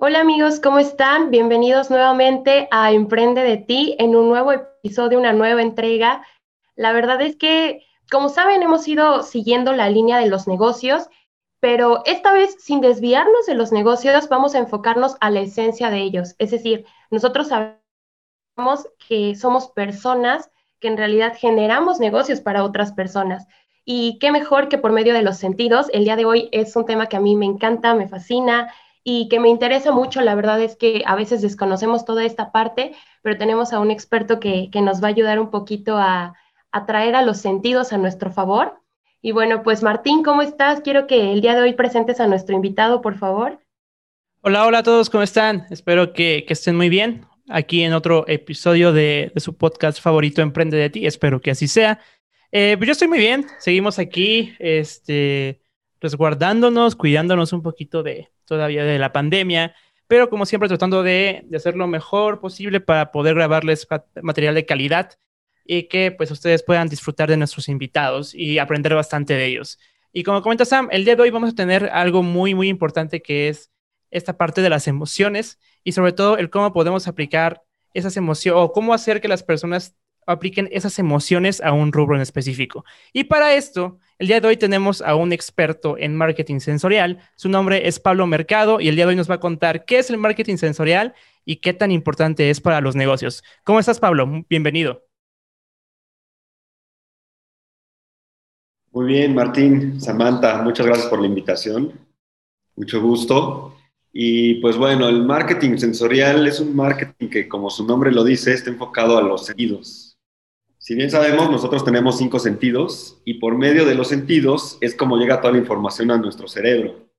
Hola amigos, ¿cómo están? Bienvenidos nuevamente a Emprende de ti en un nuevo episodio, una nueva entrega. La verdad es que, como saben, hemos ido siguiendo la línea de los negocios, pero esta vez sin desviarnos de los negocios, vamos a enfocarnos a la esencia de ellos. Es decir, nosotros sabemos que somos personas que en realidad generamos negocios para otras personas. Y qué mejor que por medio de los sentidos. El día de hoy es un tema que a mí me encanta, me fascina y que me interesa mucho. La verdad es que a veces desconocemos toda esta parte, pero tenemos a un experto que, nos va a ayudar un poquito a, a traer a los sentidos a nuestro favor. Y bueno, pues Martín, ¿cómo estás? Quiero que el día de hoy presentes a nuestro invitado, por favor. Hola, hola a todos, ¿cómo están? Espero que, estén muy bien. Aquí en otro episodio de, su podcast favorito, Emprende de ti. Espero que así sea. Eh, pues yo estoy muy bien. Seguimos aquí, este, resguardándonos, cuidándonos un poquito de, todavía de la pandemia, pero como siempre tratando de, hacer lo mejor posible para poder grabarles material de calidad y que pues ustedes puedan disfrutar de nuestros invitados y aprender bastante de ellos. Y como comenta Sam, el día de hoy vamos a tener algo muy, muy importante que es esta parte de las emociones y sobre todo el cómo podemos aplicar esas emociones o cómo hacer que las personas apliquen esas emociones a un rubro en específico. Y para esto, el día de hoy tenemos a un experto en marketing sensorial. Su nombre es Pablo Mercado y el día de hoy nos va a contar qué es el marketing sensorial y qué tan importante es para los negocios. ¿Cómo estás, Pablo? Bienvenido. Muy bien, Martín, Samantha, muchas gracias por la invitación. Mucho gusto. Y pues bueno, el marketing sensorial es un marketing que, como su nombre lo dice, está enfocado a los sentidos si bien sabemos, nosotros tenemos cinco sentidos y por medio de los sentidos es como llega toda la información a nuestro cerebro.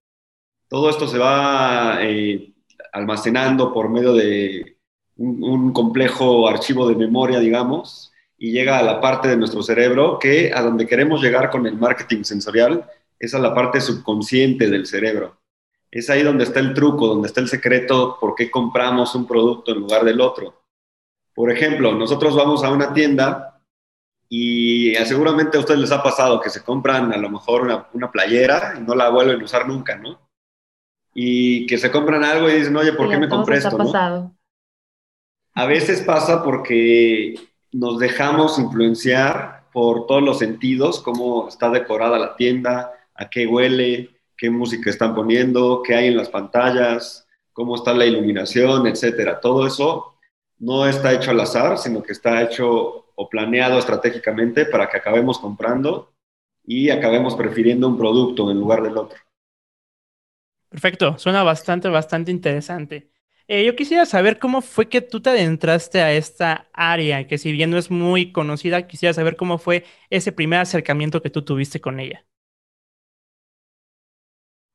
Todo esto se va eh, almacenando por medio de un, complejo archivo de memoria, digamos, y llega a la parte de nuestro cerebro que a donde queremos llegar con el marketing sensorial es a la parte subconsciente del cerebro. Es ahí donde está el truco, donde está el secreto por qué compramos un producto en lugar del otro. Por ejemplo, nosotros vamos a una tienda y seguramente a ustedes les ha pasado que se compran a lo mejor una, playera y no la vuelven a usar nunca, ¿no? Y que se compran algo y dicen, oye, ¿por qué me compré esto? pasado. A veces pasa porque nos dejamos influenciar por todos los sentidos, cómo está decorada la tienda, a qué huele, qué música están poniendo, qué hay en las pantallas, cómo está la iluminación, etcétera. Todo eso no está hecho al azar, sino que está hecho o planeado estratégicamente para que acabemos comprando y acabemos prefiriendo un producto en lugar del otro. Perfecto, suena bastante, bastante interesante. Eh, yo quisiera saber cómo fue que tú te adentraste a esta área, que si bien no es muy conocida, quisiera saber cómo fue ese primer acercamiento que tú tuviste con ella.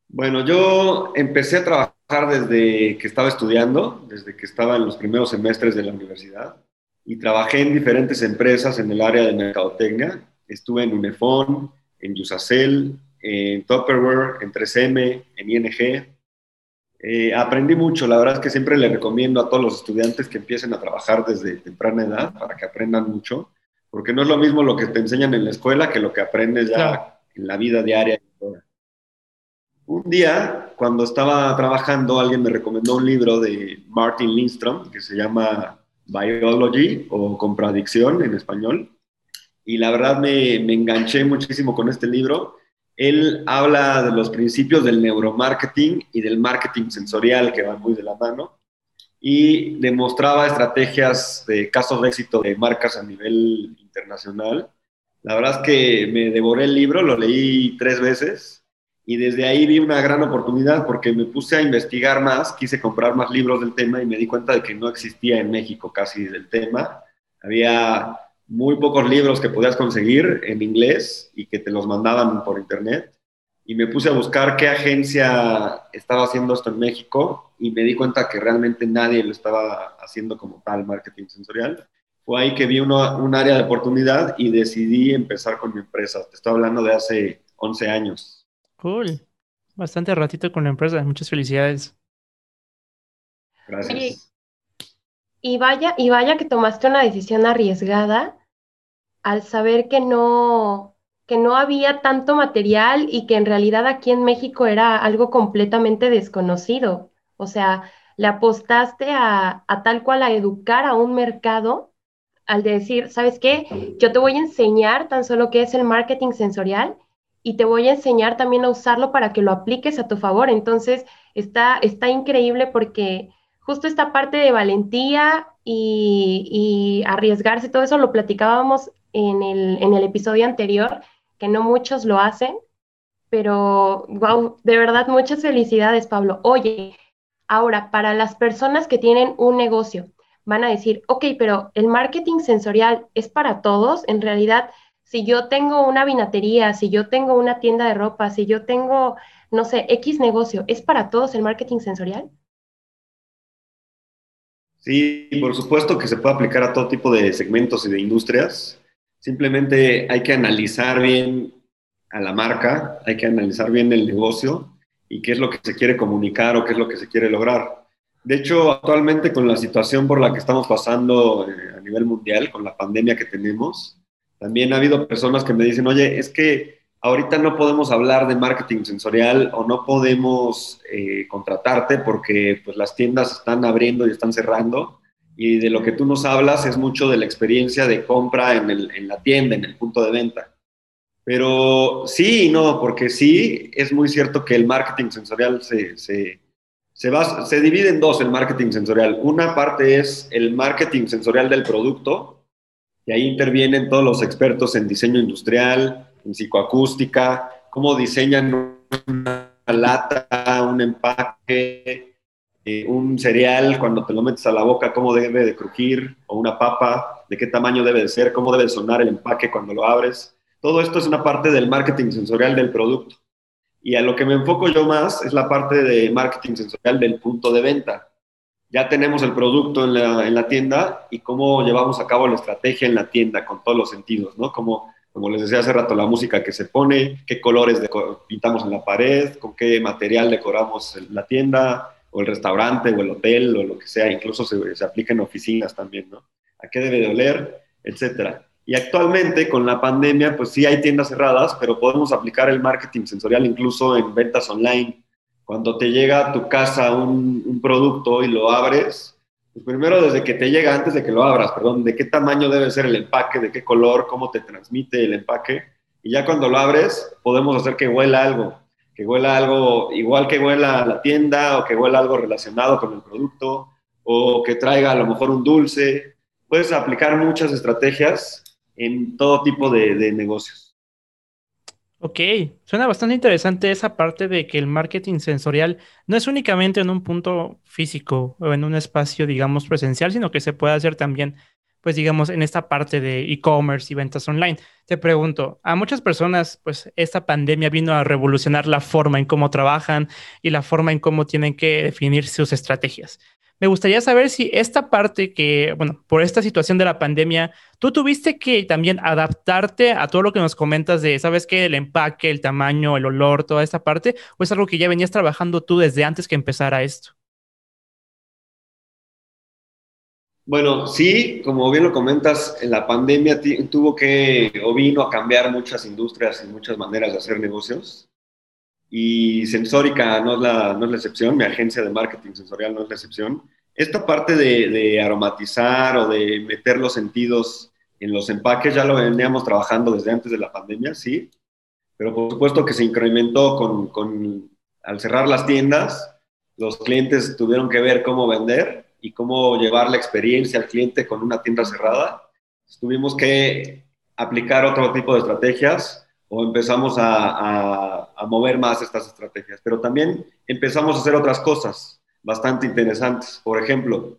Bueno, yo empecé a trabajar desde que estaba estudiando, desde que estaba en los primeros semestres de la universidad y trabajé en diferentes empresas en el área de mercadotecnia. Estuve en Unifon, en Yusacel, en Tupperware, en 3M, en ING. Eh, aprendí mucho, la verdad es que siempre le recomiendo a todos los estudiantes que empiecen a trabajar desde temprana edad para que aprendan mucho, porque no es lo mismo lo que te enseñan en la escuela que lo que aprendes ya en la vida diaria. Un día, cuando estaba trabajando, alguien me recomendó un libro de Martin Lindstrom que se llama Biology o Contradicción en español. Y la verdad me, me enganché muchísimo con este libro. Él habla de los principios del neuromarketing y del marketing sensorial que van muy de la mano y demostraba estrategias de casos de éxito de marcas a nivel internacional. La verdad es que me devoré el libro, lo leí tres veces y desde ahí vi una gran oportunidad porque me puse a investigar más, quise comprar más libros del tema y me di cuenta de que no existía en México casi del tema. Había muy pocos libros que podías conseguir en inglés y que te los mandaban por internet. Y me puse a buscar qué agencia estaba haciendo esto en México y me di cuenta que realmente nadie lo estaba haciendo como tal marketing sensorial. Fue ahí que vi un área de oportunidad y decidí empezar con mi empresa. Te estoy hablando de hace 11 años. Cool. Bastante ratito con la empresa. Muchas felicidades. Gracias. Y, vaya, y vaya que tomaste una decisión arriesgada al saber que no, que no había tanto material y que en realidad aquí en México era algo completamente desconocido. O sea, le apostaste a, a tal cual a educar a un mercado al decir, ¿sabes qué? Yo te voy a enseñar tan solo qué es el marketing sensorial y te voy a enseñar también a usarlo para que lo apliques a tu favor. Entonces, está, está increíble porque justo esta parte de valentía y, arriesgarse, todo eso lo platicábamos en el, en el episodio anterior, que no muchos lo hacen, pero wow, de verdad muchas felicidades, Pablo. Oye, ahora, para las personas que tienen un negocio, van a decir, ok, pero el marketing sensorial es para todos. En realidad, si yo tengo una vinatería, si yo tengo una tienda de ropa, si yo tengo, no sé, X negocio, ¿es para todos el marketing sensorial? Sí, por supuesto que se puede aplicar a todo tipo de segmentos y de industrias. Simplemente hay que analizar bien a la marca, hay que analizar bien el negocio y qué es lo que se quiere comunicar o qué es lo que se quiere lograr. De hecho, actualmente con la situación por la que estamos pasando eh, a nivel mundial, con la pandemia que tenemos, también ha habido personas que me dicen, oye, es que ahorita no podemos hablar de marketing sensorial o no podemos eh, contratarte porque pues, las tiendas están abriendo y están cerrando y de lo que tú nos hablas es mucho de la experiencia de compra en, el, en la tienda, en el punto de venta. Pero sí y no, porque sí es muy cierto que el marketing sensorial se, se se, se divide en dos el marketing sensorial. Una parte es el marketing sensorial del producto, y ahí intervienen todos los expertos en diseño industrial, en psicoacústica, cómo diseñan una lata, un empaque, eh, un cereal cuando te lo metes a la boca, cómo debe de crujir, o una papa, de qué tamaño debe de ser, cómo debe sonar el empaque cuando lo abres. Todo esto es una parte del marketing sensorial del producto. Y a lo que me enfoco yo más es la parte de marketing sensorial del punto de venta. Ya tenemos el producto en la, en la tienda y cómo llevamos a cabo la estrategia en la tienda con todos los sentidos, ¿no? Como, como les decía hace rato, la música que se pone, qué colores pintamos en la pared, con qué material decoramos la tienda o el restaurante o el hotel o lo que sea, incluso se, se aplica en oficinas también, ¿no? A qué debe de oler, etcétera. Y actualmente con la pandemia, pues sí hay tiendas cerradas, pero podemos aplicar el marketing sensorial incluso en ventas online. Cuando te llega a tu casa un, producto y lo abres, pues primero desde que te llega, antes de que lo abras, perdón, de qué tamaño debe ser el empaque, de qué color, cómo te transmite el empaque. Y ya cuando lo abres, podemos hacer que huela algo, que huela algo igual que huela la tienda o que huela algo relacionado con el producto o que traiga a lo mejor un dulce. Puedes aplicar muchas estrategias en todo tipo de, negocios. Ok, suena bastante interesante esa parte de que el marketing sensorial no es únicamente en un punto físico o en un espacio, digamos, presencial, sino que se puede hacer también, pues, digamos, en esta parte de e-commerce y ventas online. Te pregunto, a muchas personas, pues, esta pandemia vino a revolucionar la forma en cómo trabajan y la forma en cómo tienen que definir sus estrategias. Me gustaría saber si esta parte que, bueno, por esta situación de la pandemia, tú tuviste que también adaptarte a todo lo que nos comentas de, ¿sabes qué? El empaque, el tamaño, el olor, toda esta parte, o es algo que ya venías trabajando tú desde antes que empezara esto? Bueno, sí, como bien lo comentas, en la pandemia tuvo que o vino a cambiar muchas industrias y muchas maneras de hacer negocios. Y Sensórica no es, la, no es la excepción, mi agencia de marketing sensorial no es la excepción. Esta parte de, de, aromatizar o de meter los sentidos en los empaques ya lo veníamos trabajando desde antes de la pandemia, sí, pero por supuesto que se incrementó con, con, al cerrar las tiendas, los clientes tuvieron que ver cómo vender y cómo llevar la experiencia al cliente con una tienda cerrada. Tuvimos que aplicar otro tipo de estrategias o empezamos a, a mover más estas estrategias, pero también empezamos a hacer otras cosas bastante interesantes. Por ejemplo,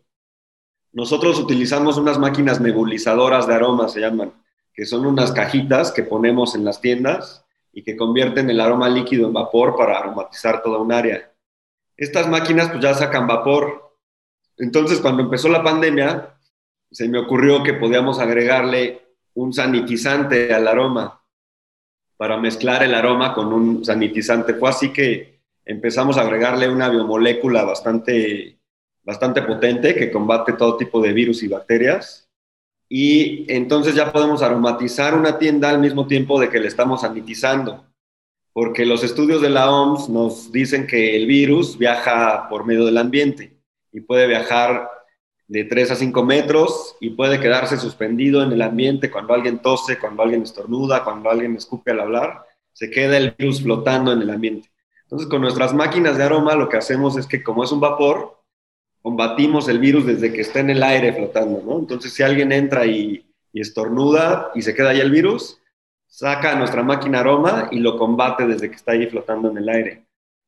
nosotros utilizamos unas máquinas nebulizadoras de aromas, se llaman, que son unas cajitas que ponemos en las tiendas y que convierten el aroma líquido en vapor para aromatizar toda un área. Estas máquinas pues ya sacan vapor. Entonces, cuando empezó la pandemia, se me ocurrió que podíamos agregarle un sanitizante al aroma para mezclar el aroma con un sanitizante. Fue así que empezamos a agregarle una biomolécula bastante, bastante potente que combate todo tipo de virus y bacterias. Y entonces ya podemos aromatizar una tienda al mismo tiempo de que le estamos sanitizando. porque los estudios de la OMS nos dicen que el virus viaja por medio del ambiente y puede viajar de 3 a 5 metros y puede quedarse suspendido en el ambiente cuando alguien tose, cuando alguien estornuda, cuando alguien escupe al hablar, se queda el virus flotando en el ambiente. Entonces, con nuestras máquinas de aroma lo que hacemos es que como es un vapor, combatimos el virus desde que está en el aire flotando. Entonces, si alguien entra y, estornuda y se queda ahí el virus, saca nuestra máquina aroma y lo combate desde que está ahí flotando en el aire.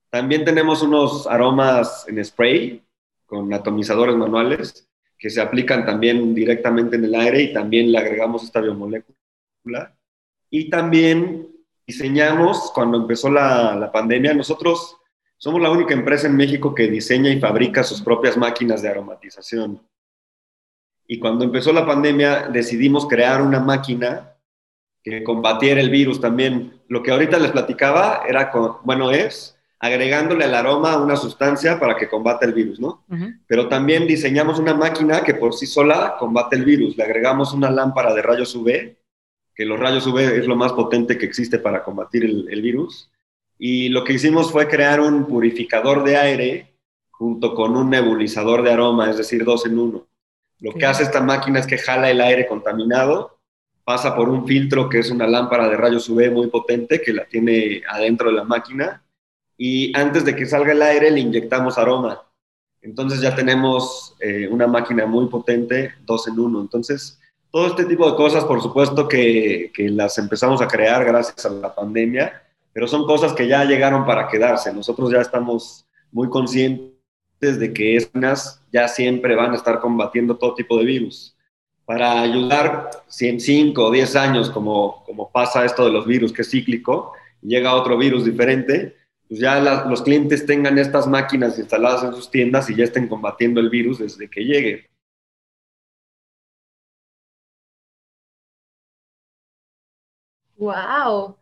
También tenemos unos aromas en spray con atomizadores manuales que se aplican también directamente en el aire y también le agregamos esta biomolécula. Y también diseñamos, cuando empezó la, la pandemia, nosotros somos la única empresa en México que diseña y fabrica sus propias máquinas de aromatización. Y cuando empezó la pandemia decidimos crear una máquina que combatiera el virus también. Lo que ahorita les platicaba era, bueno, es agregándole al aroma una sustancia para que combate el virus, ¿no? Pero también diseñamos una máquina que por sí sola combate el virus. Le agregamos una lámpara de rayos UV, que los rayos UV es lo más potente que existe para combatir el, virus. Y lo que hicimos fue crear un purificador de aire junto con un nebulizador de aroma, es decir, dos en uno. Lo que hace esta máquina es que jala el aire contaminado, pasa por un filtro que es una lámpara de rayos UV muy potente que la tiene adentro de la máquina y antes de que salga el aire le inyectamos aroma. Entonces ya tenemos eh, una máquina muy potente, dos en uno. Entonces, todo este tipo de cosas, por supuesto que, que, las empezamos a crear gracias a la pandemia, pero son cosas que ya llegaron para quedarse. Nosotros ya estamos muy conscientes de que estas ya siempre van a estar combatiendo todo tipo de virus. Para ayudar, si en 5 o 10 años, como, como pasa esto de los virus, que es cíclico, llega otro virus diferente, pues ya los clientes tengan estas máquinas instaladas en sus tiendas y ya estén combatiendo el virus desde que llegue. Wow,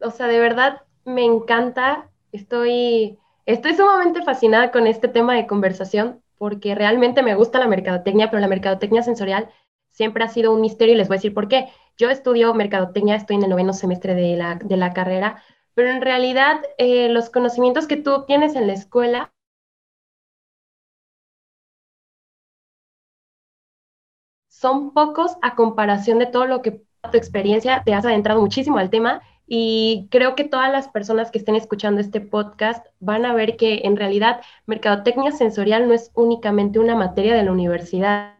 o sea, de verdad me encanta. Estoy, estoy sumamente fascinada con este tema de conversación porque realmente me gusta la mercadotecnia, pero la mercadotecnia sensorial siempre ha sido un misterio y les voy a decir por qué. Yo estudio mercadotecnia, estoy en el noveno semestre de la, de la carrera, pero en realidad eh, los conocimientos que tú obtienes en la escuela son pocos a comparación de todo lo que tu experiencia te has adentrado muchísimo al tema y creo que todas las personas que estén escuchando este podcast van a ver que en realidad mercadotecnia sensorial no es únicamente una materia de la universidad,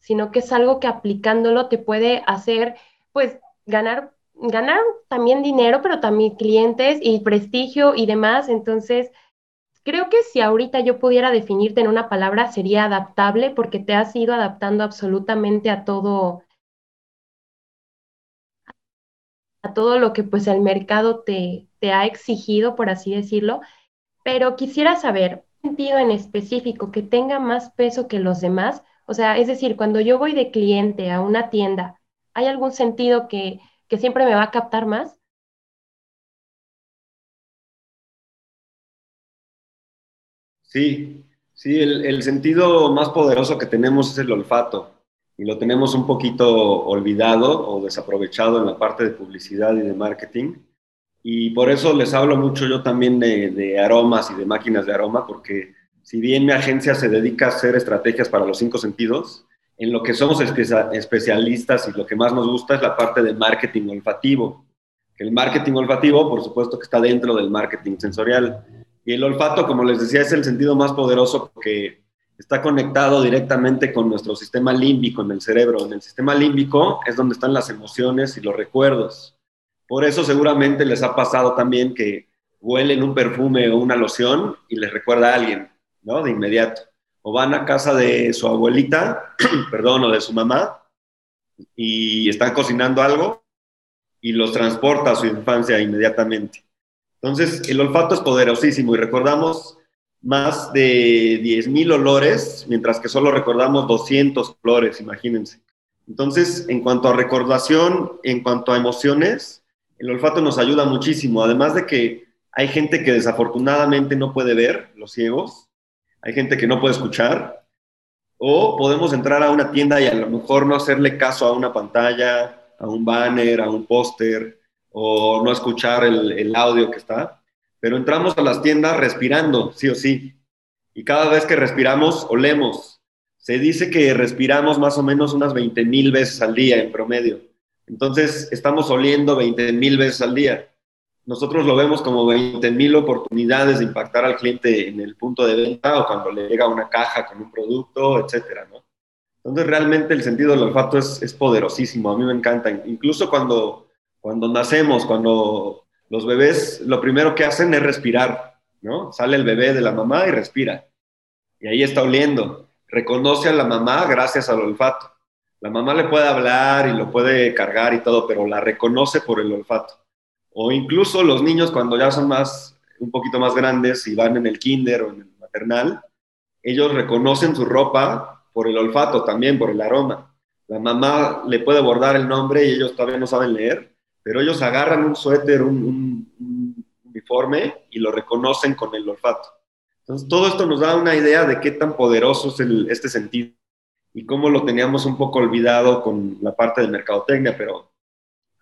sino que es algo que aplicándolo te puede hacer pues ganar ganar también dinero, pero también clientes y prestigio y demás. Entonces, creo que si ahorita yo pudiera definirte en una palabra, sería adaptable porque te has ido adaptando absolutamente a todo, a todo lo que pues el mercado te, te ha exigido, por así decirlo. Pero quisiera saber, ¿un sentido en específico que tenga más peso que los demás? O sea, es decir, cuando yo voy de cliente a una tienda, ¿hay algún sentido que que siempre me va a captar más. Sí, sí, el, sentido más poderoso que tenemos es el olfato y lo tenemos un poquito olvidado o desaprovechado en la parte de publicidad y de marketing. Y por eso les hablo mucho yo también de, aromas y de máquinas de aroma, porque si bien mi agencia se dedica a hacer estrategias para los cinco sentidos, en lo que somos especialistas y lo que más nos gusta es la parte de marketing olfativo. El marketing olfativo, por supuesto, que está dentro del marketing sensorial. Y el olfato, como les decía, es el sentido más poderoso porque está conectado directamente con nuestro sistema límbico en el cerebro. En el sistema límbico es donde están las emociones y los recuerdos. Por eso seguramente les ha pasado también que huelen un perfume o una loción y les recuerda a alguien, ¿no? De inmediato o van a casa de su abuelita, perdón, o de su mamá, y están cocinando algo y los transporta a su infancia inmediatamente. Entonces, el olfato es poderosísimo y recordamos más de 10.000 olores, mientras que solo recordamos 200 olores, imagínense. Entonces, en cuanto a recordación, en cuanto a emociones, el olfato nos ayuda muchísimo, además de que hay gente que desafortunadamente no puede ver, los ciegos, hay gente que no puede escuchar, o podemos entrar a una tienda y a lo mejor no hacerle caso a una pantalla, a un banner, a un póster, o no escuchar el, audio que está, pero entramos a las tiendas respirando, sí o sí. Y cada vez que respiramos, olemos. Se dice que respiramos más o menos unas 20 mil veces al día en promedio. Entonces, estamos oliendo 20 mil veces al día. Nosotros lo vemos como 20 mil oportunidades de impactar al cliente en el punto de venta o cuando le llega una caja con un producto, etcétera, ¿no? Entonces, realmente el sentido del olfato es, poderosísimo. A mí me encanta. Incluso cuando, cuando nacemos, cuando los bebés lo primero que hacen es respirar, ¿no? Sale el bebé de la mamá y respira. Y ahí está oliendo. Reconoce a la mamá gracias al olfato. La mamá le puede hablar y lo puede cargar y todo, pero la reconoce por el olfato. O incluso los niños cuando ya son más, un poquito más grandes y van en el kinder o en el maternal, ellos reconocen su ropa por el olfato también, por el aroma. La mamá le puede bordar el nombre y ellos todavía no saben leer, pero ellos agarran un suéter, un, un, un uniforme y lo reconocen con el olfato. Entonces, todo esto nos da una idea de qué tan poderoso es este sentido y cómo lo teníamos un poco olvidado con la parte de mercadotecnia, pero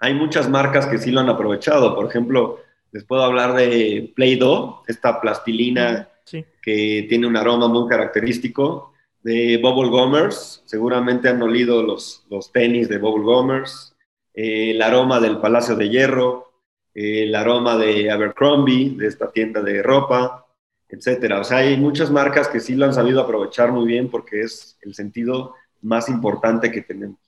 hay muchas marcas que sí lo han aprovechado. Por ejemplo, les puedo hablar de Play-Doh, esta plastilina sí. que tiene un aroma muy característico, de Bubble Gummers, seguramente han olido los, los tenis de Bubble Gummers, eh, el aroma del Palacio de Hierro, eh, el aroma de Abercrombie, de esta tienda de ropa, etcétera. O sea, hay muchas marcas que sí lo han sabido aprovechar muy bien porque es el sentido más importante que tenemos.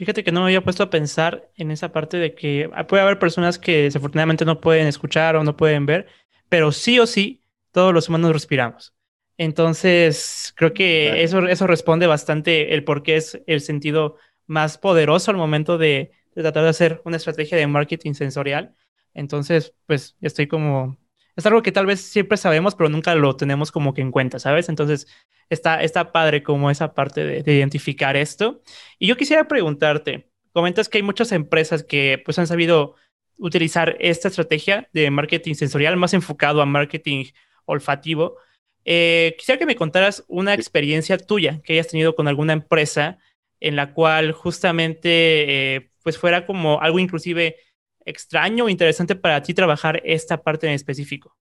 Fíjate que no me había puesto a pensar en esa parte de que puede haber personas que desafortunadamente no pueden escuchar o no pueden ver, pero sí o sí todos los humanos respiramos. Entonces, creo que eso, eso responde bastante el por qué es el sentido más poderoso al momento de, de tratar de hacer una estrategia de marketing sensorial. Entonces, pues estoy como es algo que tal vez siempre sabemos, pero nunca lo tenemos como que en cuenta, ¿sabes? Entonces, está, está padre como esa parte de, identificar esto. Y yo quisiera preguntarte, comentas que hay muchas empresas que pues han sabido utilizar esta estrategia de marketing sensorial más enfocado a marketing olfativo. Eh, quisiera que me contaras una experiencia tuya que hayas tenido con alguna empresa en la cual justamente eh, pues fuera como algo inclusive extraño o interesante para ti trabajar esta parte en específico?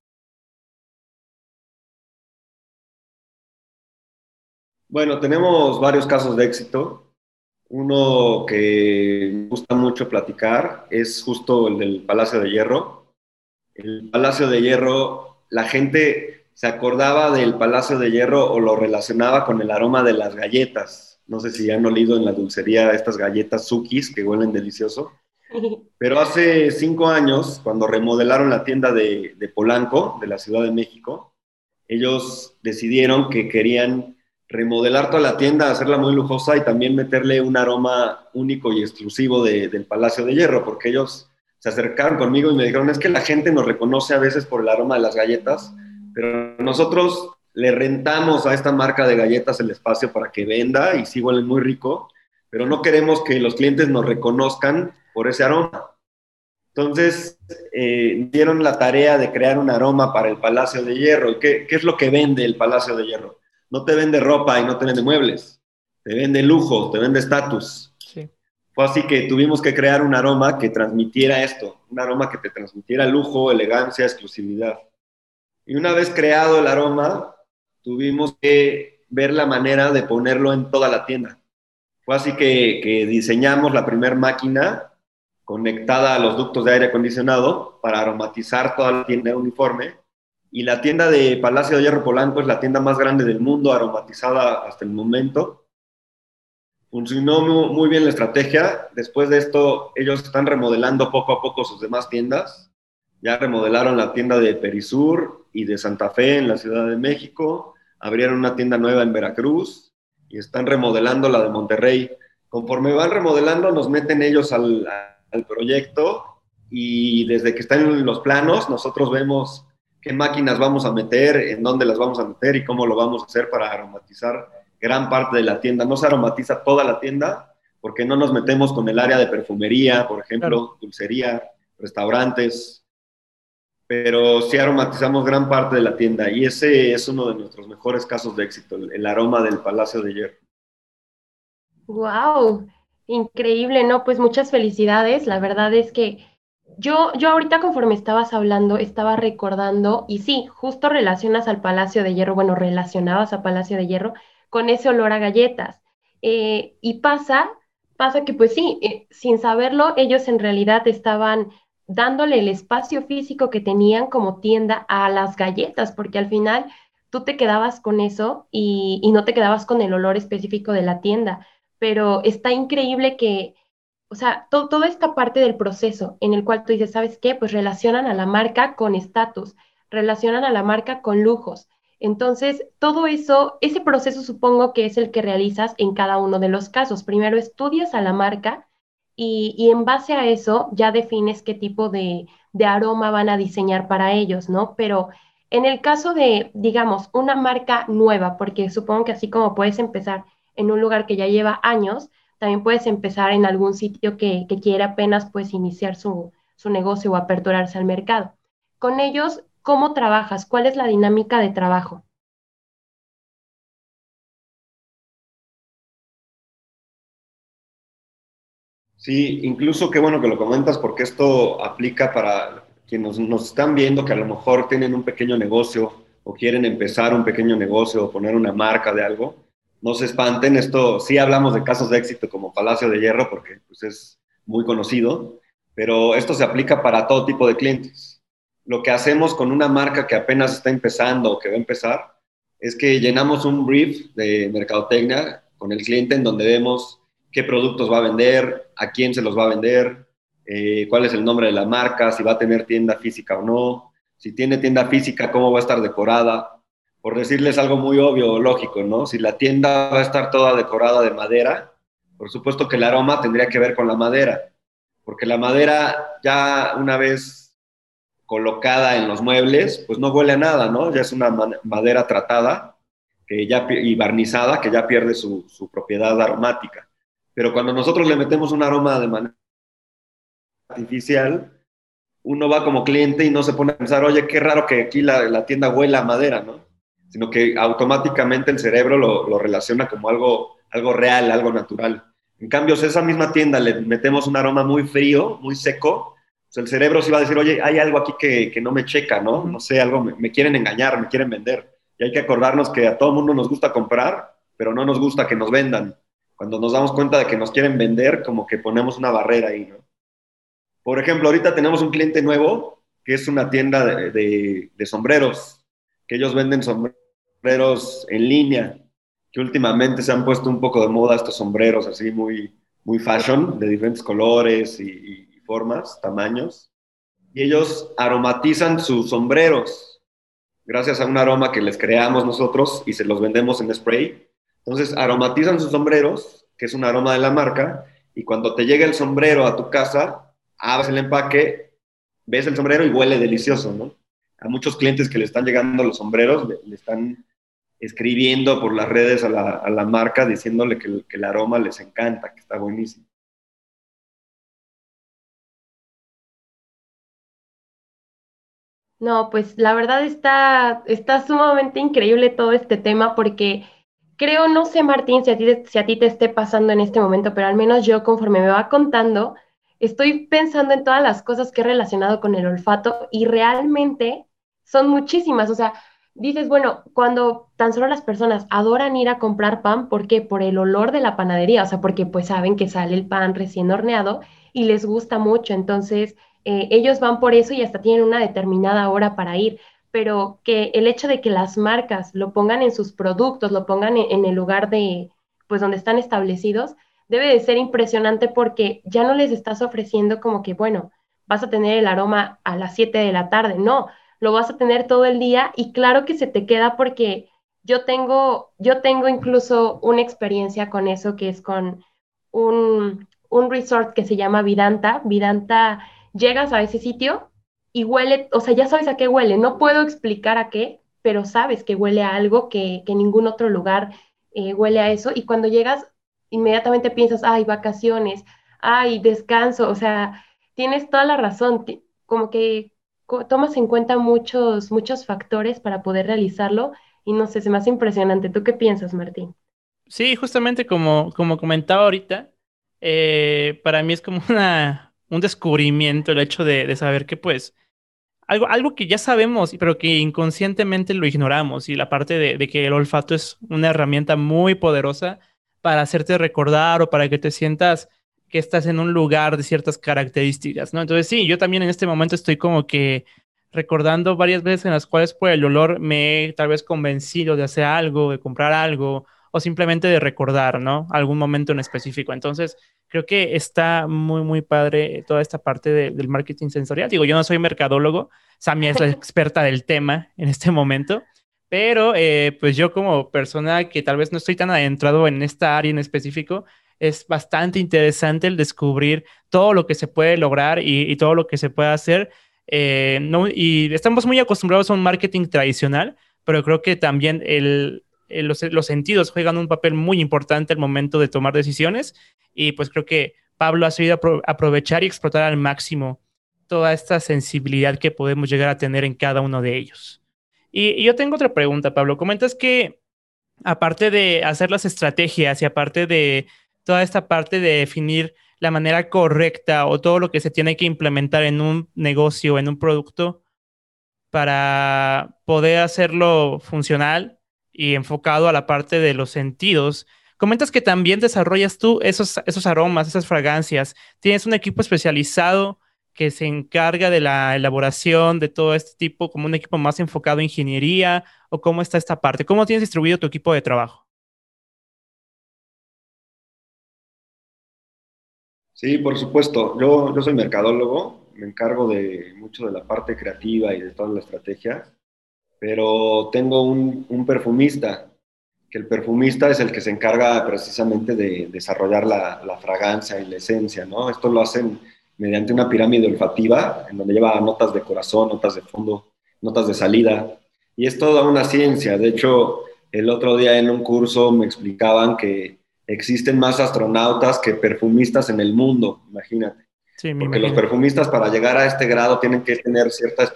Bueno, tenemos varios casos de éxito. Uno que me gusta mucho platicar es justo el del Palacio de Hierro. El Palacio de Hierro, la gente se acordaba del Palacio de Hierro o lo relacionaba con el aroma de las galletas. No sé si han olido en la dulcería estas galletas Sukis que huelen delicioso. Pero hace cinco años, cuando remodelaron la tienda de, Polanco, de la Ciudad de México, ellos decidieron que querían remodelar toda la tienda, hacerla muy lujosa y también meterle un aroma único y exclusivo del Palacio de Hierro, porque ellos se acercaron conmigo y me dijeron, es que la gente nos reconoce a veces por el aroma de las galletas, pero nosotros le rentamos a esta marca de galletas el espacio para que venda y sí huelen muy rico, pero no queremos que los clientes nos reconozcan por ese aroma. Entonces, eh, dieron la tarea de crear un aroma para el Palacio de Hierro. ¿Qué, ¿Qué es lo que vende el Palacio de Hierro? No te vende ropa y no te vende muebles, te vende lujo, te vende estatus. Sí. Fue así que tuvimos que crear un aroma que transmitiera esto, un aroma que te transmitiera lujo, elegancia, exclusividad. Y una vez creado el aroma, tuvimos que ver la manera de ponerlo en toda la tienda. Fue así que, que diseñamos la primera máquina conectada a los ductos de aire acondicionado para aromatizar toda la tienda uniforme. Y la tienda de Palacio de Hierro Polanco es la tienda más grande del mundo aromatizada hasta el momento. Funcionó muy bien la estrategia. Después de esto, ellos están remodelando poco a poco sus demás tiendas. Ya remodelaron la tienda de Perisur y de Santa Fe en la Ciudad de México. Abrieron una tienda nueva en Veracruz y están remodelando la de Monterrey. Conforme van remodelando, nos meten ellos al, al proyecto y desde que están los planos nosotros vemos qué máquinas vamos a meter, en dónde las vamos a meter y cómo lo vamos a hacer para aromatizar gran parte de la tienda. No se aromatiza toda la tienda porque no nos metemos con el área de perfumería, por ejemplo, dulcería, restaurantes, pero sí aromatizamos gran parte de la tienda y ese es uno de nuestros mejores casos de éxito, el, el aroma del Palacio de Hierro. ¡Wow! Increíble, ¿no? Pues muchas felicidades. La verdad es que yo, yo ahorita conforme estabas hablando, estaba recordando, y sí, justo relacionas al Palacio de Hierro, bueno, relacionabas a Palacio de Hierro con ese olor a galletas. Eh, y pasa, pasa que pues sí, eh, sin saberlo, ellos en realidad estaban dándole el espacio físico que tenían como tienda a las galletas, porque al final tú te quedabas con eso y, y no te quedabas con el olor específico de la tienda pero está increíble que, o sea, toda esta parte del proceso en el cual tú dices, ¿sabes qué? Pues relacionan a la marca con estatus, relacionan a la marca con lujos. Entonces, todo eso, ese proceso supongo que es el que realizas en cada uno de los casos. Primero estudias a la marca y, y en base a eso ya defines qué tipo de, de aroma van a diseñar para ellos, ¿no? Pero en el caso de, digamos, una marca nueva, porque supongo que así como puedes empezar en un lugar que ya lleva años, también puedes empezar en algún sitio que, que quiera apenas pues iniciar su, su negocio o aperturarse al mercado. Con ellos, ¿cómo trabajas? ¿Cuál es la dinámica de trabajo? Sí, incluso qué bueno que lo comentas porque esto aplica para quienes nos, están viendo que a lo mejor tienen un pequeño negocio o quieren empezar un pequeño negocio o poner una marca de algo no se espanten, esto sí hablamos de casos de éxito como Palacio de Hierro porque pues, es muy conocido, pero esto se aplica para todo tipo de clientes. Lo que hacemos con una marca que apenas está empezando o que va a empezar es que llenamos un brief de mercadotecnia con el cliente en donde vemos qué productos va a vender, a quién se los va a vender, eh, cuál es el nombre de la marca, si va a tener tienda física o no, si tiene tienda física, cómo va a estar decorada, por decirles algo muy obvio lógico, ¿no? Si la tienda va a estar toda decorada de madera, por supuesto que el aroma tendría que ver con la madera, porque la madera ya una vez colocada en los muebles, pues no huele a nada, ¿no? Ya es una madera tratada que ya, y barnizada que ya pierde su, su propiedad aromática. Pero cuando nosotros le metemos un aroma de manera artificial, uno va como cliente y no se pone a pensar, oye, qué raro que aquí la, la tienda huela a madera, ¿no? Sino que automáticamente el cerebro lo, relaciona como algo, algo real, algo natural. En cambio, si a esa misma tienda le metemos un aroma muy frío, muy seco, pues el cerebro sí va a decir, oye, hay algo aquí que, que no me checa, ¿no? No sé, algo me, me, quieren engañar, me quieren vender. Y hay que acordarnos que a todo mundo nos gusta comprar, pero no nos gusta que nos vendan. Cuando nos damos cuenta de que nos quieren vender, como que ponemos una barrera ahí, ¿no? Por ejemplo, ahorita tenemos un cliente nuevo que es una tienda de, de, de sombreros que ellos venden sombreros en línea, que últimamente se han puesto un poco de moda estos sombreros así muy, muy fashion, de diferentes colores y, y formas, tamaños. Y ellos aromatizan sus sombreros gracias a un aroma que les creamos nosotros y se los vendemos en spray. Entonces aromatizan sus sombreros, que es un aroma de la marca, y cuando te llega el sombrero a tu casa, abres el empaque, ves el sombrero y huele delicioso, ¿no? a muchos clientes que le están llegando los sombreros, le, están escribiendo por las redes a la, marca diciéndole que, que, el aroma les encanta, que está buenísimo. No, pues la verdad está, está sumamente increíble todo este tema porque creo, no sé Martín, si a, ti, si a ti te esté pasando en este momento, pero al menos yo conforme me va contando, estoy pensando en todas las cosas que he relacionado con el olfato y realmente son muchísimas, o sea, dices, bueno, cuando tan solo las personas adoran ir a comprar pan, ¿por qué? Por el olor de la panadería, o sea, porque pues saben que sale el pan recién horneado y les gusta mucho, entonces eh, ellos van por eso y hasta tienen una determinada hora para ir, pero que el hecho de que las marcas lo pongan en sus productos, lo pongan en, en el lugar de, pues donde están establecidos, debe de ser impresionante porque ya no les estás ofreciendo como que, bueno, vas a tener el aroma a las 7 de la tarde, no, lo vas a tener todo el día y claro que se te queda porque yo tengo, yo tengo incluso una experiencia con eso que es con un, un resort que se llama Vidanta. Vidanta, llegas a ese sitio y huele, o sea, ya sabes a qué huele, no puedo explicar a qué, pero sabes que huele a algo que, que ningún otro lugar eh, huele a eso. Y cuando llegas inmediatamente piensas, ay, vacaciones, ay, descanso, o sea, tienes toda la razón, como que tomas en cuenta muchos, muchos factores para poder realizarlo y no sé, se me hace impresionante. ¿Tú qué piensas, Martín? Sí, justamente como, como comentaba ahorita, eh, para mí es como una, un descubrimiento el hecho de, de saber que pues algo, algo que ya sabemos, pero que inconscientemente lo ignoramos y la parte de, de que el olfato es una herramienta muy poderosa para hacerte recordar o para que te sientas que estás en un lugar de ciertas características, ¿no? Entonces sí, yo también en este momento estoy como que recordando varias veces en las cuales por el olor me he tal vez convencido de hacer algo, de comprar algo o simplemente de recordar, ¿no? Algún momento en específico. Entonces, creo que está muy, muy padre toda esta parte del marketing sensorial. Digo, yo no soy mercadólogo, Samia es la experta del tema en este momento, pero eh, pues yo como persona que tal vez no estoy tan adentrado en esta área en específico, es bastante interesante el descubrir todo lo que se puede lograr y, todo lo que se puede hacer. Eh, y estamos muy acostumbrados a un marketing tradicional, pero creo que también el, los, los, sentidos juegan un papel muy importante al momento de tomar decisiones y pues creo que Pablo ha sabido aprovechar y explotar al máximo toda esta sensibilidad que podemos llegar a tener en cada uno de ellos. Y, y yo tengo otra pregunta, Pablo. Comentas que aparte de hacer las estrategias y aparte de toda esta parte de definir la manera correcta o todo lo que se tiene que implementar en un negocio, en un producto, para poder hacerlo funcional y enfocado a la parte de los sentidos. Comentas que también desarrollas tú esos, esos aromas, esas fragancias. Tienes un equipo especializado que se encarga de la elaboración de todo este tipo, como un equipo más enfocado en ingeniería, o cómo está esta parte? ¿Cómo tienes distribuido tu equipo de trabajo? Sí, por supuesto. Yo, soy mercadólogo, me encargo de mucho de la parte creativa y de toda la estrategia, pero tengo un, un perfumista, que el perfumista es el que se encarga precisamente de desarrollar la, la, fragancia y la esencia, ¿no? Esto lo hacen mediante una pirámide olfativa, en donde lleva notas de corazón, notas de fondo, notas de salida, y es toda una ciencia. De hecho, el otro día en un curso me explicaban que existen más astronautas que perfumistas en el mundo, imagínate. Sí, Porque los perfumistas para llegar a este grado tienen que tener cierta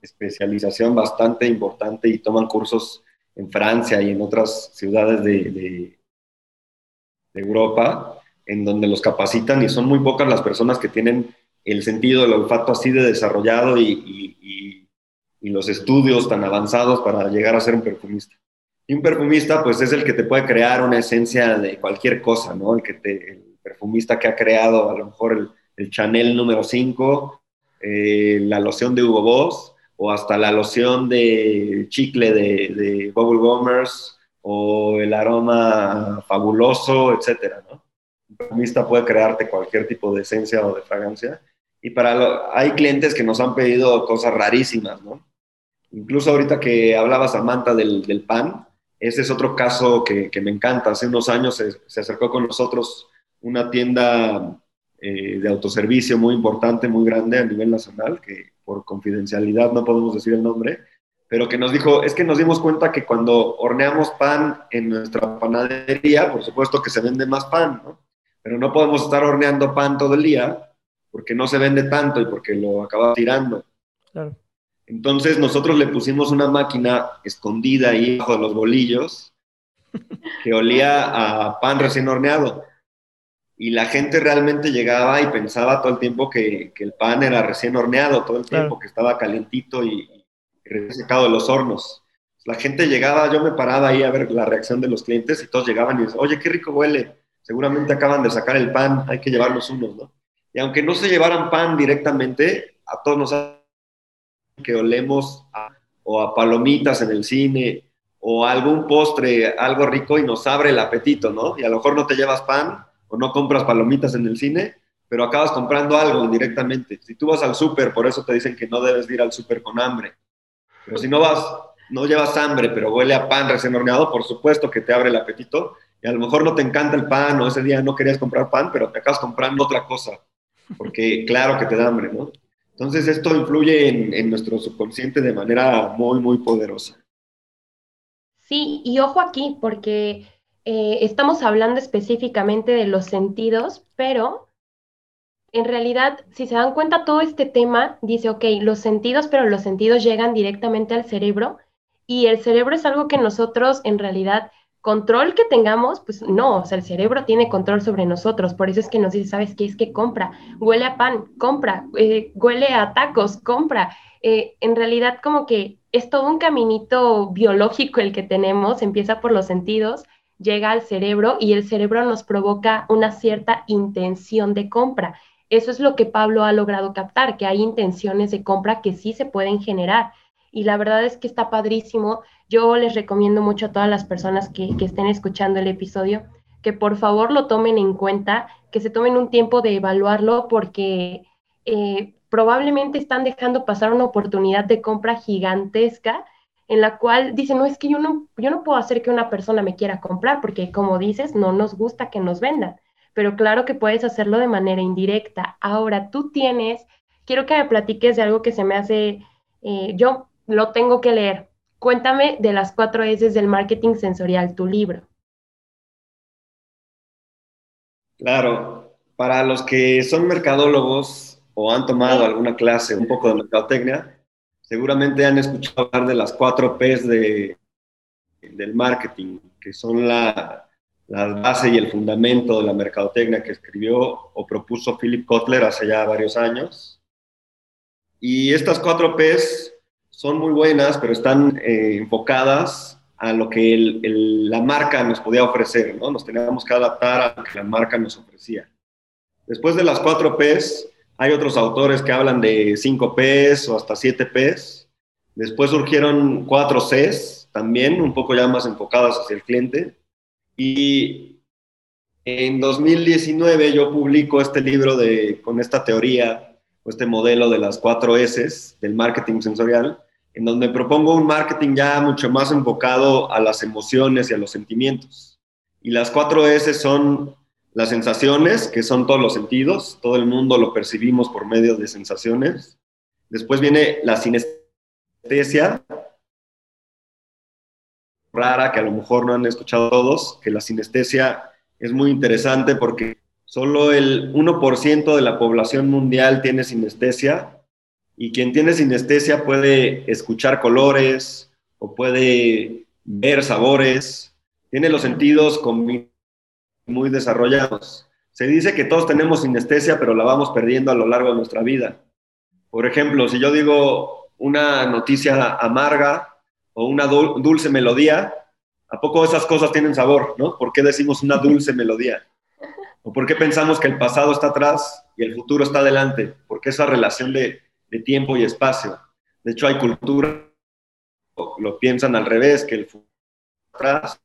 especialización bastante importante y toman cursos en Francia y en otras ciudades de, de, Europa, en donde los capacitan y son muy pocas las personas que tienen el sentido del olfato así de desarrollado y, y, y los estudios tan avanzados para llegar a ser un perfumista. Y un perfumista, pues es el que te puede crear una esencia de cualquier cosa, ¿no? El, que el perfumista que ha creado a lo mejor el, el Chanel número 5, eh, la loción de Hugo Boss, o hasta la loción de chicle de, Bubble Gummers, o el aroma fabuloso, etcétera, ¿no? Un perfumista puede crearte cualquier tipo de esencia o de fragancia. Y para lo, hay clientes que nos han pedido cosas rarísimas, ¿no? Incluso ahorita que hablaba Samantha del pan, ese es otro caso que, me encanta. Hace unos años se, acercó con nosotros una tienda eh, de autoservicio muy importante, muy grande a nivel nacional, que por confidencialidad no podemos decir el nombre, pero que nos dijo, es que nos dimos cuenta que cuando horneamos pan en nuestra panadería, por supuesto que se vende más pan, ¿no? Pero no podemos estar horneando pan todo el día porque no se vende tanto y porque lo acaba tirando. Claro. Entonces nosotros le pusimos una máquina escondida ahí bajo los bolillos que olía a pan recién horneado. Y la gente realmente llegaba y pensaba todo el tiempo que, el pan era recién horneado, todo el tiempo que estaba calentito y, y recién secado de los hornos. La gente llegaba, yo me paraba ahí a ver la reacción de los clientes y todos llegaban y decían, oye, qué rico huele, seguramente acaban de sacar el pan, hay que llevarlos unos, ¿no? Y aunque no se llevaran pan directamente, a todos nos que olemos o a palomitas en el cine o algún postre, algo rico y nos abre el apetito, ¿no? Y a lo mejor no te llevas pan o no compras palomitas en el cine, pero acabas comprando algo directamente. Si tú vas al súper, por eso te dicen que no debes ir al súper con hambre. Pero si no vas, no llevas hambre, pero huele a pan recién horneado, por supuesto que te abre el apetito. Y a lo mejor no te encanta el pan o ese día no querías comprar pan, pero te acabas comprando otra cosa. Porque claro que te da hambre, ¿no? Entonces esto influye en, nuestro subconsciente de manera muy, muy poderosa. Sí, y ojo aquí, porque eh, estamos hablando específicamente de los sentidos, pero en realidad, si se dan cuenta, todo este tema dice, ok, los sentidos, pero los sentidos llegan directamente al cerebro y el cerebro es algo que nosotros en realidad control que tengamos, pues no, o sea, el cerebro tiene control sobre nosotros, por eso es que nos dice, ¿sabes qué? Es que compra, huele a pan, compra, eh, huele a tacos, compra. Eh, en realidad como que es todo un caminito biológico el que tenemos, empieza por los sentidos, llega al cerebro y el cerebro nos provoca una cierta intención de compra. Eso es lo que Pablo ha logrado captar, que hay intenciones de compra que sí se pueden generar y la verdad es que está padrísimo. Yo les recomiendo mucho a todas las personas que, estén escuchando el episodio que por favor lo tomen en cuenta, que se tomen un tiempo de evaluarlo porque eh, probablemente están dejando pasar una oportunidad de compra gigantesca en la cual dicen, no, es que yo no, yo no puedo hacer que una persona me quiera comprar porque como dices, no nos gusta que nos vendan, pero claro que puedes hacerlo de manera indirecta. Ahora, tú tienes, quiero que me platiques de algo que se me hace, eh, yo lo tengo que leer. Cuéntame de las cuatro S del marketing sensorial, tu libro. Claro, para los que son mercadólogos o han tomado alguna clase un poco de mercadotecnia, seguramente han escuchado hablar de las cuatro P's de, del marketing, que son la, la base y el fundamento de la mercadotecnia que escribió o propuso Philip Kotler hace ya varios años. Y estas cuatro P's son muy buenas, pero están eh, enfocadas a lo que la marca nos podía ofrecer, ¿no? Nos teníamos que adaptar a lo que la marca nos ofrecía. Después de las cuatro Ps, hay otros autores que hablan de 5 Ps o hasta 7 Ps. Después surgieron cuatro Cs, también un poco ya más enfocadas hacia el cliente. Y en 2019 yo publico este libro de, con esta teoría o este modelo de las cuatro S del marketing sensorial, en donde propongo un marketing ya mucho más enfocado a las emociones y a los sentimientos. Y las cuatro S son las sensaciones, que son todos los sentidos, todo el mundo lo percibimos por medio de sensaciones. Después viene la sinestesia, rara que a lo mejor no han escuchado todos, que la sinestesia es muy interesante porque solo el 1% de la población mundial tiene sinestesia y quien tiene sinestesia puede escuchar colores o puede ver sabores, tiene los sentidos muy desarrollados. Se dice que todos tenemos sinestesia, pero la vamos perdiendo a lo largo de nuestra vida. Por ejemplo, si yo digo una noticia amarga o una dulce melodía, ¿a poco esas cosas tienen sabor? ¿no? ¿Por qué decimos una dulce melodía? ¿O por qué pensamos que el pasado está atrás y el futuro está adelante? Porque esa relación de de tiempo y espacio. De hecho, hay cultura lo piensan al revés, que el futuro es atrás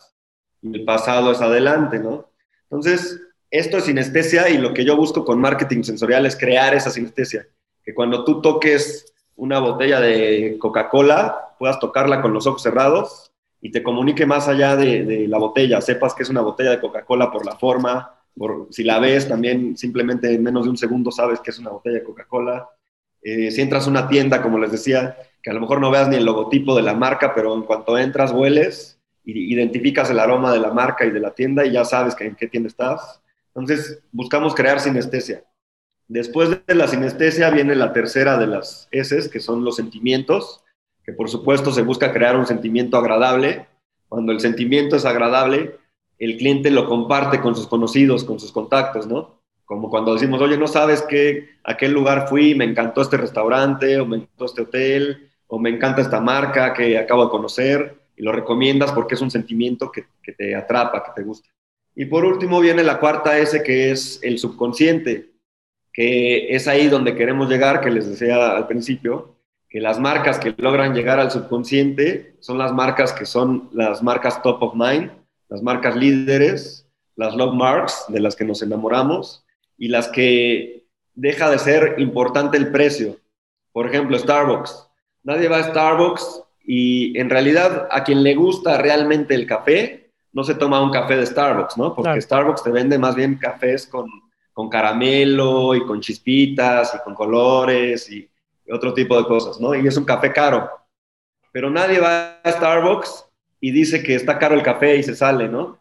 y el pasado es adelante, ¿no? Entonces, esto es sinestesia y lo que yo busco con marketing sensorial es crear esa sinestesia. Que cuando tú toques una botella de Coca-Cola, puedas tocarla con los ojos cerrados y te comunique más allá de, de la botella. Sepas que es una botella de Coca-Cola por la forma, por, si la ves también simplemente en menos de un segundo sabes que es una botella de Coca-Cola. Eh, si entras a una tienda, como les decía, que a lo mejor no veas ni el logotipo de la marca, pero en cuanto entras, hueles, identificas el aroma de la marca y de la tienda y ya sabes en qué tienda estás. Entonces, buscamos crear sinestesia. Después de la sinestesia viene la tercera de las S, que son los sentimientos, que por supuesto se busca crear un sentimiento agradable. Cuando el sentimiento es agradable, el cliente lo comparte con sus conocidos, con sus contactos, ¿no? Como cuando decimos, oye, no sabes qué, a qué lugar fui, me encantó este restaurante, o me encantó este hotel, o me encanta esta marca que acabo de conocer, y lo recomiendas porque es un sentimiento que, que te atrapa, que te gusta. Y por último viene la cuarta S, que es el subconsciente, que es ahí donde queremos llegar, que les decía al principio, que las marcas que logran llegar al subconsciente son las marcas que son las marcas top of mind, las marcas líderes, las love marks de las que nos enamoramos, y las que deja de ser importante el precio. Por ejemplo, Starbucks. Nadie va a Starbucks y en realidad a quien le gusta realmente el café, no se toma un café de Starbucks, ¿no? Porque Starbucks te vende más bien cafés con, con caramelo y con chispitas y con colores y otro tipo de cosas, ¿no? Y es un café caro. Pero nadie va a Starbucks y dice que está caro el café y se sale, ¿no?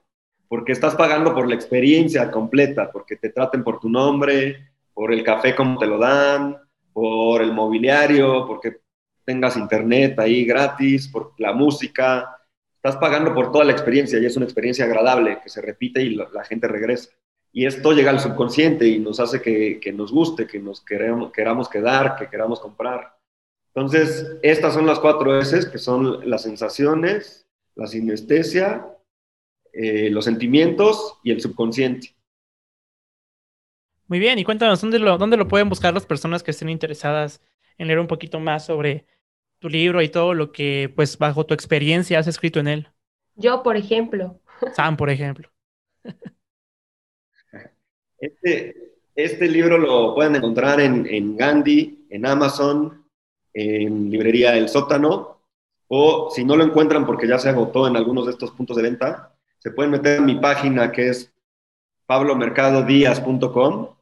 Porque estás pagando por la experiencia completa, porque te traten por tu nombre, por el café como te lo dan, por el mobiliario, porque tengas internet ahí gratis, por la música. estás pagando por toda la experiencia y es una experiencia agradable que se repite y la, gente regresa. Y esto llega al subconsciente y nos hace que, nos guste, que nos queremos, queramos quedar, que queramos comprar. Entonces, estas son las cuatro S, que son las sensaciones, la sinestesia, eh, los sentimientos y el subconsciente. Muy bien, y cuéntanos, ¿dónde lo, ¿dónde lo pueden buscar las personas que estén interesadas en leer un poquito más sobre tu libro y todo lo que, pues, bajo tu experiencia has escrito en él? Yo, por ejemplo. Sam, por ejemplo. Este, este libro lo pueden encontrar en, en Gandhi, en Amazon, en librería El Sótano, o si no lo encuentran porque ya se agotó en algunos de estos puntos de venta, se pueden meter en mi página que es pablomercadodías.com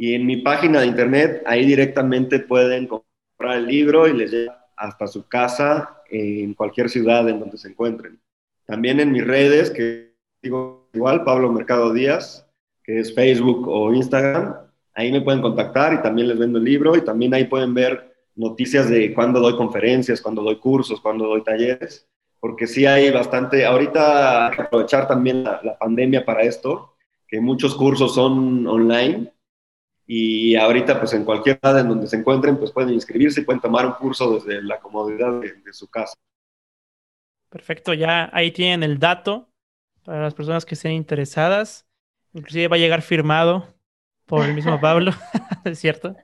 y en mi página de internet, ahí directamente pueden comprar el libro y les llega hasta su casa en cualquier ciudad en donde se encuentren. También en mis redes, que digo igual, Pablo Mercado Díaz, que es Facebook o Instagram, ahí me pueden contactar y también les vendo el libro y también ahí pueden ver noticias de cuándo doy conferencias, cuándo doy cursos, cuándo doy talleres porque sí hay bastante, ahorita hay que aprovechar también la, pandemia para esto, que muchos cursos son online y ahorita pues en cualquier edad en donde se encuentren pues pueden inscribirse y pueden tomar un curso desde la comodidad de, su casa. Perfecto, ya ahí tienen el dato para las personas que estén interesadas. Inclusive va a llegar firmado por el mismo Pablo, es cierto.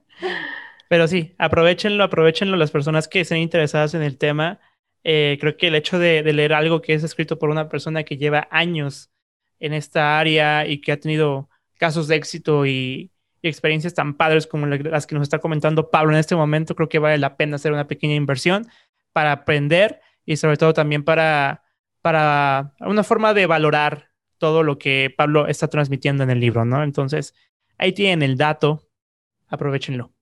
Pero sí, aprovechenlo, aprovechenlo las personas que estén interesadas en el tema eh, creo que el hecho de, leer algo que es escrito por una persona que lleva años en esta área y que ha tenido casos de éxito y, experiencias tan padres como las que nos está comentando Pablo en este momento, creo que vale la pena hacer una pequeña inversión para aprender y sobre todo también para, para una forma de valorar todo lo que Pablo está transmitiendo en el libro, ¿no? Entonces, ahí tienen el dato, aprovechenlo.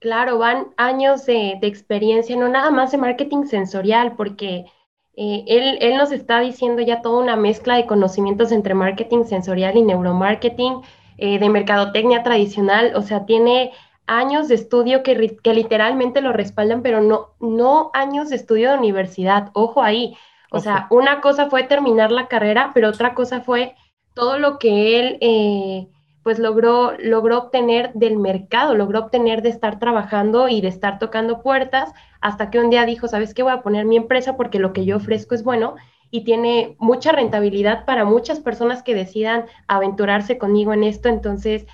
Claro, van años de, experiencia, no nada más de marketing sensorial, porque eh, él, nos está diciendo ya toda una mezcla de conocimientos entre marketing sensorial y neuromarketing, eh, de mercadotecnia tradicional, o sea, tiene años de estudio que, que, literalmente lo respaldan, pero no, no años de estudio de universidad, ojo ahí. O sea, una cosa fue terminar la carrera, pero otra cosa fue todo lo que él... Eh, pues logró, obtener del mercado, logró obtener de estar trabajando y de estar tocando puertas, hasta que un día dijo, ¿sabes qué? Voy a poner mi empresa porque lo que yo ofrezco es bueno y tiene mucha rentabilidad para muchas personas que decidan aventurarse conmigo en esto. Entonces,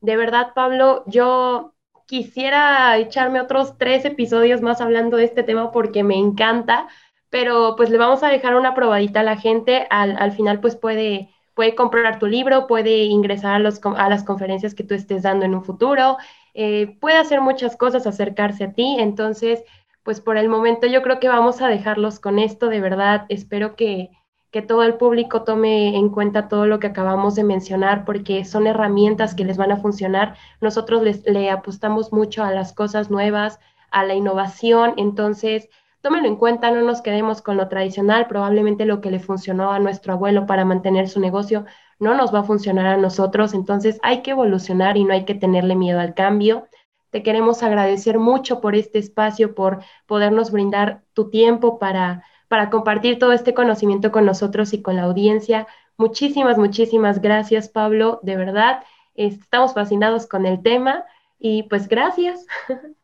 de verdad, Pablo, yo quisiera echarme otros tres episodios más hablando de este tema porque me encanta, pero pues le vamos a dejar una probadita a la gente. Al, al final, pues puede puede comprar tu libro, puede ingresar a, los, las conferencias que tú estés dando en un futuro, eh, puede hacer muchas cosas, acercarse a ti. Entonces, pues por el momento yo creo que vamos a dejarlos con esto, de verdad. Espero que, que todo el público tome en cuenta todo lo que acabamos de mencionar, porque son herramientas que les van a funcionar. Nosotros les, le apostamos mucho a las cosas nuevas, a la innovación, entonces tómenlo en cuenta, no nos quedemos con lo tradicional, probablemente lo que le funcionó a nuestro abuelo para mantener su negocio no nos va a funcionar a nosotros, entonces hay que evolucionar y no hay que tenerle miedo al cambio. Te queremos agradecer mucho por este espacio, por podernos brindar tu tiempo para, para compartir todo este conocimiento con nosotros y con la audiencia. Muchísimas, muchísimas gracias, Pablo, de verdad. Estamos fascinados con el tema y pues gracias.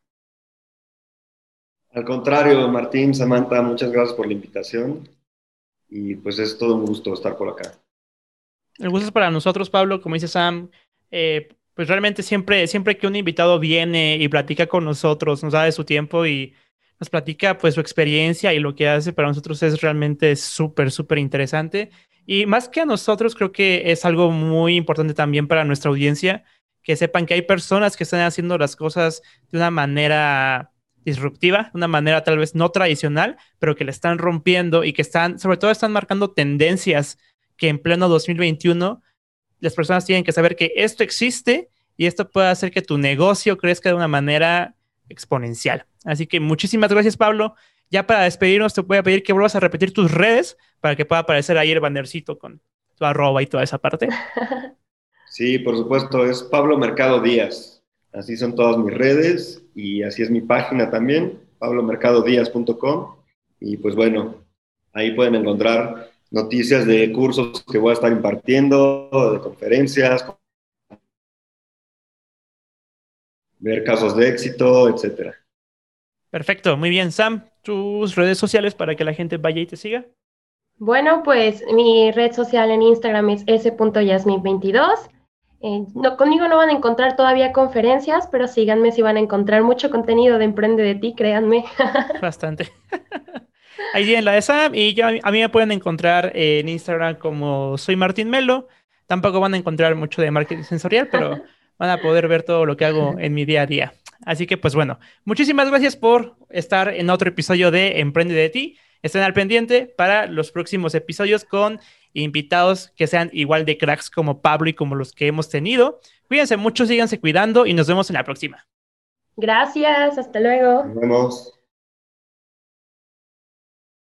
Al contrario, Martín, Samantha, muchas gracias por la invitación y pues es todo un gusto estar por acá. El gusto es para nosotros, Pablo, como dice Sam, eh, pues realmente siempre, siempre que un invitado viene y platica con nosotros, nos da de su tiempo y nos platica pues su experiencia y lo que hace para nosotros es realmente súper, súper interesante. Y más que a nosotros, creo que es algo muy importante también para nuestra audiencia, que sepan que hay personas que están haciendo las cosas de una manera disruptiva, una manera tal vez no tradicional, pero que le están rompiendo y que están, sobre todo están marcando tendencias que en pleno 2021 las personas tienen que saber que esto existe y esto puede hacer que tu negocio crezca de una manera exponencial. Así que muchísimas gracias, Pablo. Ya para despedirnos, te voy a pedir que vuelvas a repetir tus redes para que pueda aparecer ahí el bannercito con tu arroba y toda esa parte. Sí, por supuesto, es Pablo Mercado Díaz. Así son todas mis redes y así es mi página también. pablomercadodías.com y pues bueno, ahí pueden encontrar noticias de cursos que voy a estar impartiendo, de conferencias, ver casos de éxito, etcétera. Perfecto, muy bien. Sam, tus redes sociales para que la gente vaya y te siga. Bueno, pues mi red social en Instagram es s.yasmin22. Eh, no, conmigo no van a encontrar todavía conferencias, pero síganme si van a encontrar mucho contenido de Emprende de ti, créanme. Bastante. Ahí tienen la de Sam y ya a mí me pueden encontrar en Instagram como soy Martín Melo. Tampoco van a encontrar mucho de marketing sensorial, pero van a poder ver todo lo que hago en mi día a día. Así que pues bueno, muchísimas gracias por estar en otro episodio de Emprende de ti. Estén al pendiente para los próximos episodios con invitados que sean igual de cracks como Pablo y como los que hemos tenido. Cuídense mucho, síganse cuidando y nos vemos en la próxima. Gracias, hasta luego. Nos vemos.